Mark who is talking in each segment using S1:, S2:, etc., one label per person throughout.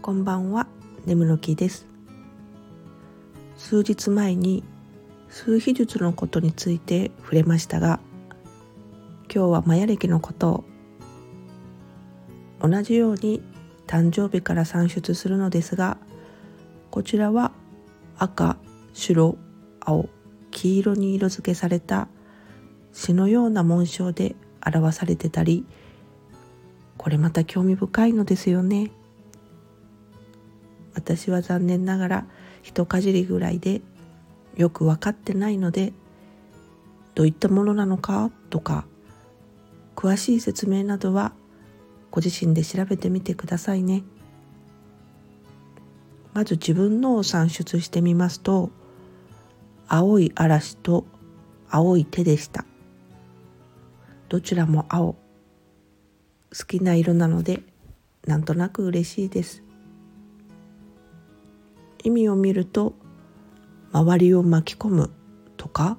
S1: こんばんは、眠の木です。数日前に数秘術のことについて触れましたが、今日はマヤ暦のことを同じように誕生日から算出するのですが、こちらは赤、白、青、黄色に色付けされた詩のような紋章で表されてたり、これまた興味深いのですよね。私は残念ながら一かじりぐらいでよく分かってないのでどういったものなのかとか詳しい説明などはご自身で調べてみてくださいね。まず自分のを算出してみますと青い嵐と青い手でした。どちらも青。好きな色なのでなんとなく嬉しいです。意味を見ると周りを巻き込むとか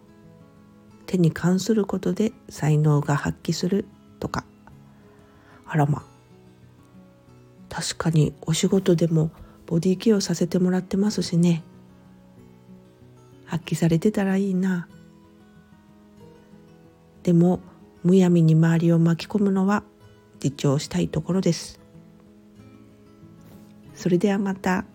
S1: 手に関することで才能が発揮するとか。あらま確かにお仕事でもボディケアさせてもらってますしね。発揮されてたらいいな。でもむやみに周りを巻き込むのは自重したいところです。それではまた。